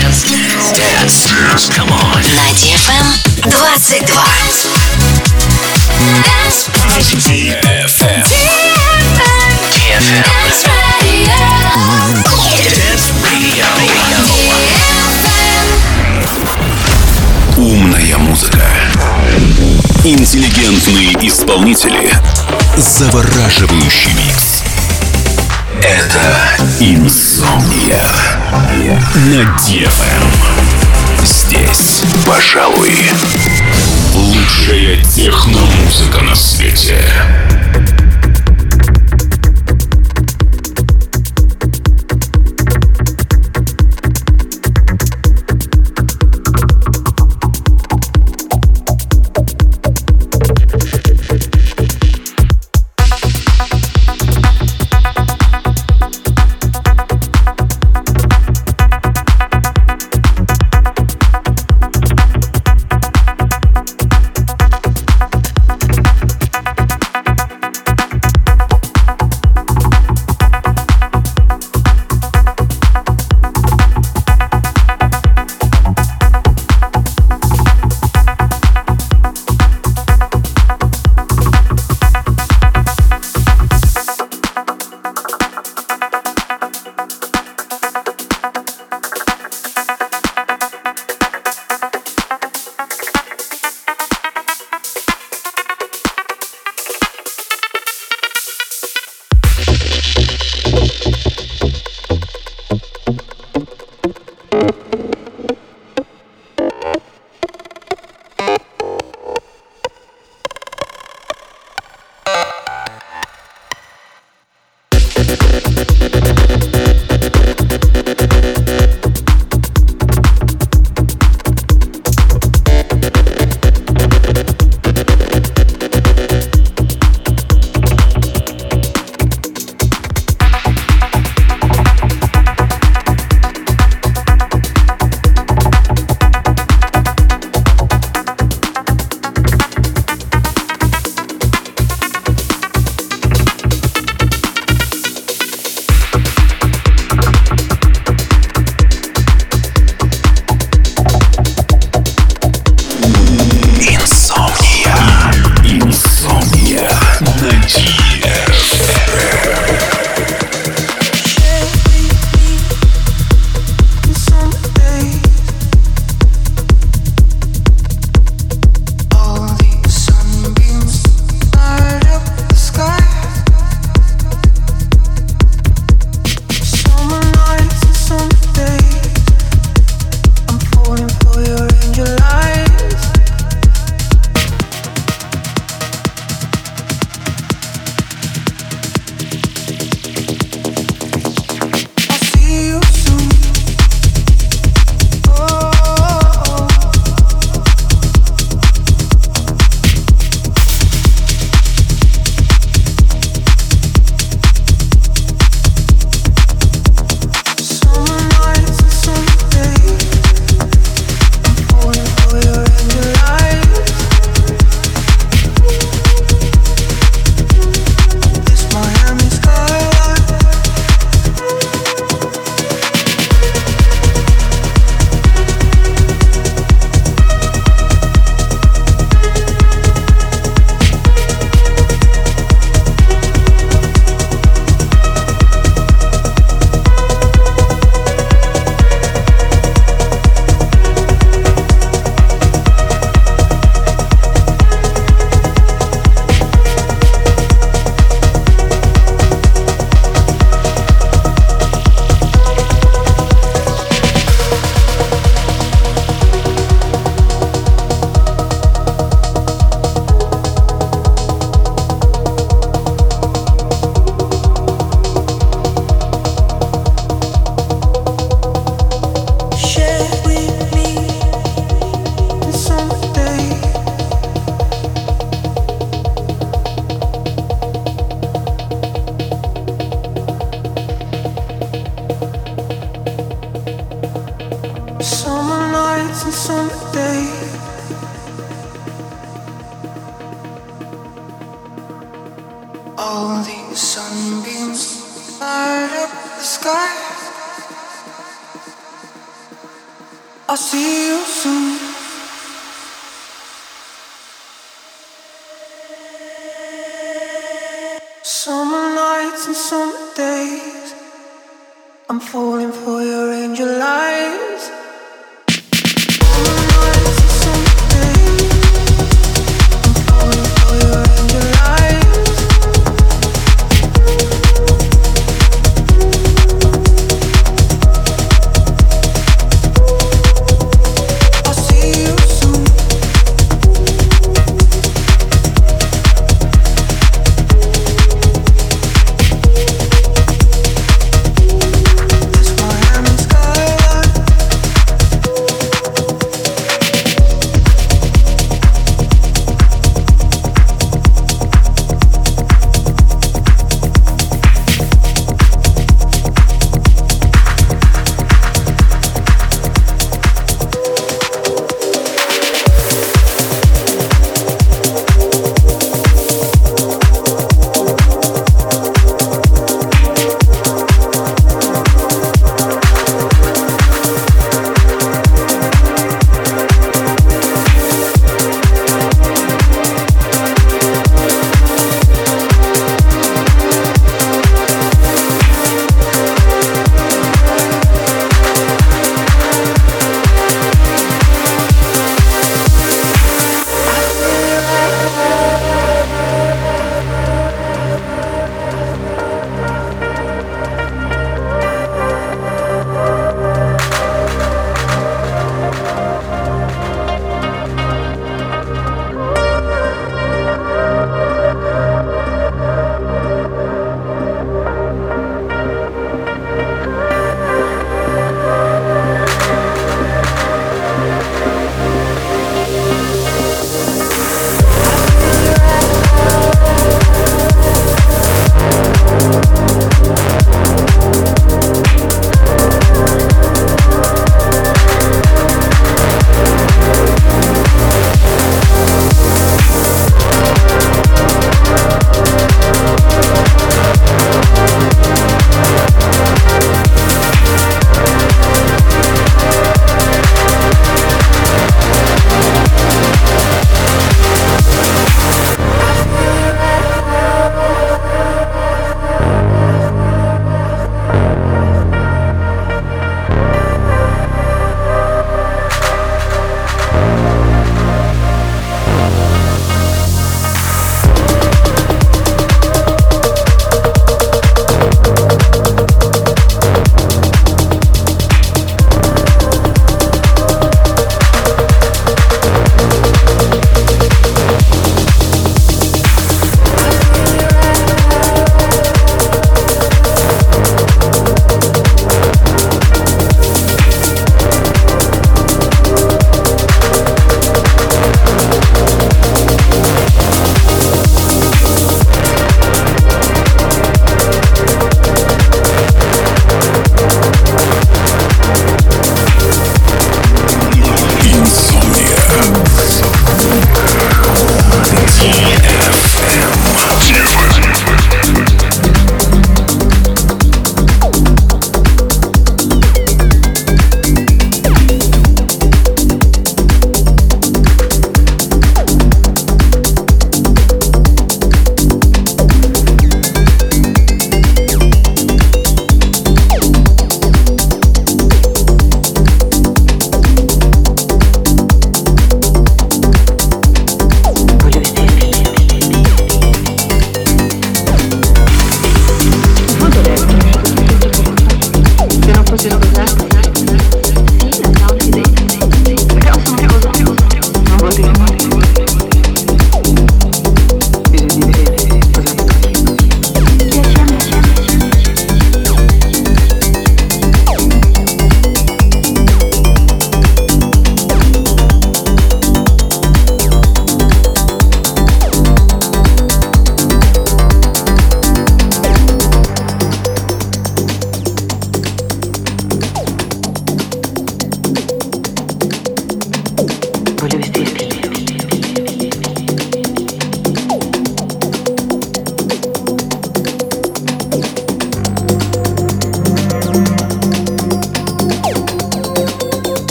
Dance. Dance. Come on. На DFM 22. DFM. DFM. Dance Radio. Умная музыка. Интеллигентные исполнители. Завораживающий микс. Это Инсомния на DFM. Здесь, пожалуй, лучшая техномузыка на свете.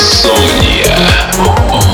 Инсомния.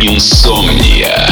Insomnia